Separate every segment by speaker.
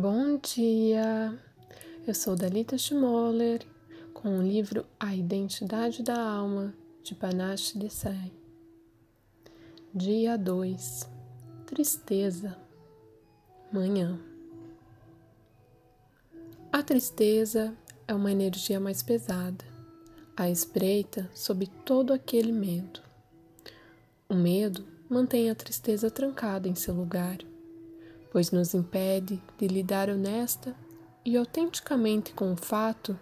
Speaker 1: Bom dia! Eu sou Dalita Schmoller com o livro A Identidade da Alma de Panache Desai. Dia 2 Tristeza Manhã A tristeza é uma energia mais pesada, a espreita sob todo aquele medo. O medo mantém a tristeza trancada em seu lugar pois nos impede de lidar honesta e autenticamente com o fato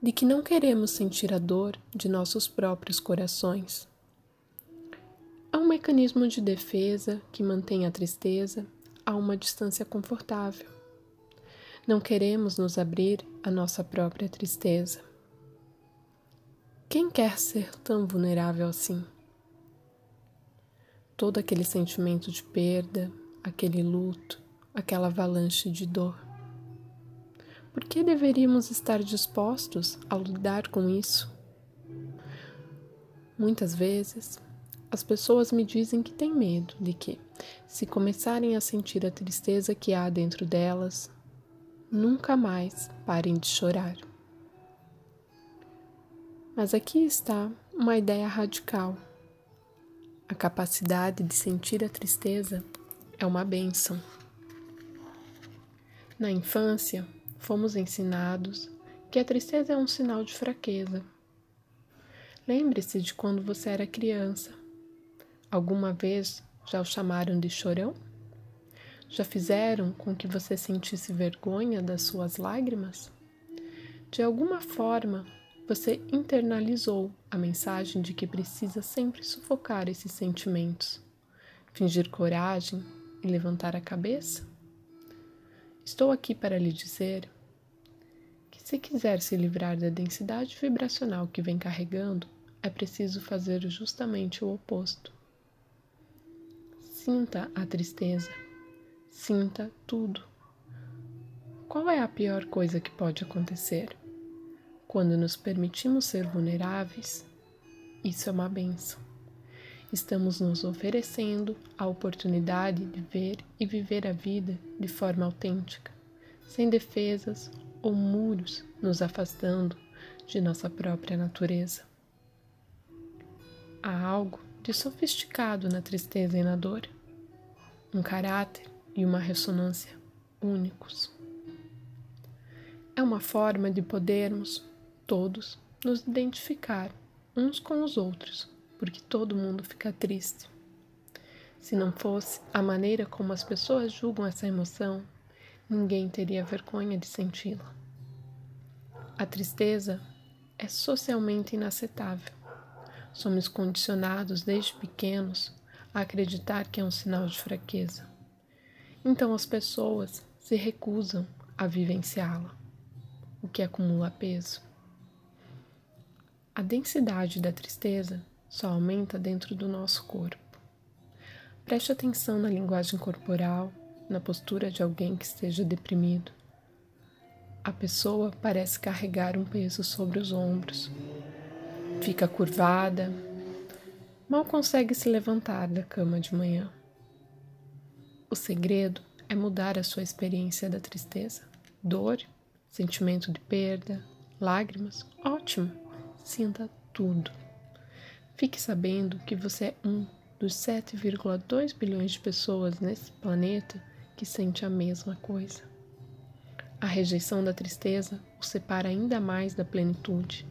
Speaker 1: de que não queremos sentir a dor de nossos próprios corações. É um mecanismo de defesa que mantém a tristeza a uma distância confortável. Não queremos nos abrir à nossa própria tristeza. Quem quer ser tão vulnerável assim? Todo aquele sentimento de perda, aquele luto, aquela avalanche de dor. Por que deveríamos estar dispostos a lidar com isso? Muitas vezes, as pessoas me dizem que têm medo de que, se começarem a sentir a tristeza que há dentro delas, nunca mais parem de chorar. Mas aqui está uma ideia radical. A capacidade de sentir a tristeza é uma bênção. Na infância, fomos ensinados que a tristeza é um sinal de fraqueza. Lembre-se de quando você era criança. Alguma vez já o chamaram de chorão? Já fizeram com que você sentisse vergonha das suas lágrimas? De alguma forma, você internalizou a mensagem de que precisa sempre sufocar esses sentimentos, fingir coragem e levantar a cabeça? Estou aqui para lhe dizer que, se quiser se livrar da densidade vibracional que vem carregando, é preciso fazer justamente o oposto. Sinta a tristeza, sinta tudo. Qual é a pior coisa que pode acontecer? Quando nos permitimos ser vulneráveis, isso é uma benção estamos nos oferecendo a oportunidade de ver e viver a vida de forma autêntica, sem defesas ou muros nos afastando de nossa própria natureza. Há algo de sofisticado na tristeza e na dor, um caráter e uma ressonância únicos. É uma forma de podermos, todos, nos identificar uns com os outros porque todo mundo fica triste. Se não fosse a maneira como as pessoas julgam essa emoção, ninguém teria vergonha de senti-la. A tristeza é socialmente inaceitável. Somos condicionados desde pequenos a acreditar que é um sinal de fraqueza. Então as pessoas se recusam a vivenciá-la, o que acumula peso. A densidade da tristeza só aumenta dentro do nosso corpo. Preste atenção na linguagem corporal, na postura de alguém que esteja deprimido. A pessoa parece carregar um peso sobre os ombros. Fica curvada, mal consegue se levantar da cama de manhã. O segredo é mudar a sua experiência da tristeza. Dor, sentimento de perda, lágrimas, ótimo, sinta tudo. Fique sabendo que você é um dos 7,2 bilhões de pessoas nesse planeta que sente a mesma coisa. A rejeição da tristeza o separa ainda mais da plenitude.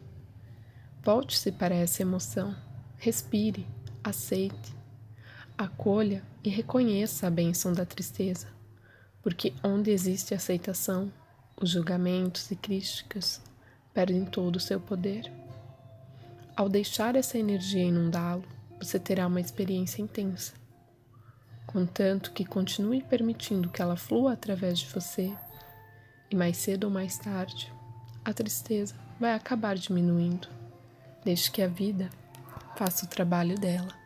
Speaker 1: Volte-se para essa emoção, respire, aceite, acolha e reconheça a bênção da tristeza, porque onde existe aceitação, os julgamentos e críticas perdem todo o seu poder. Ao deixar essa energia inundá-lo, você terá uma experiência intensa. Contanto que continue permitindo que ela flua através de você, e mais cedo ou mais tarde, a tristeza vai acabar diminuindo, desde que a vida faça o trabalho dela.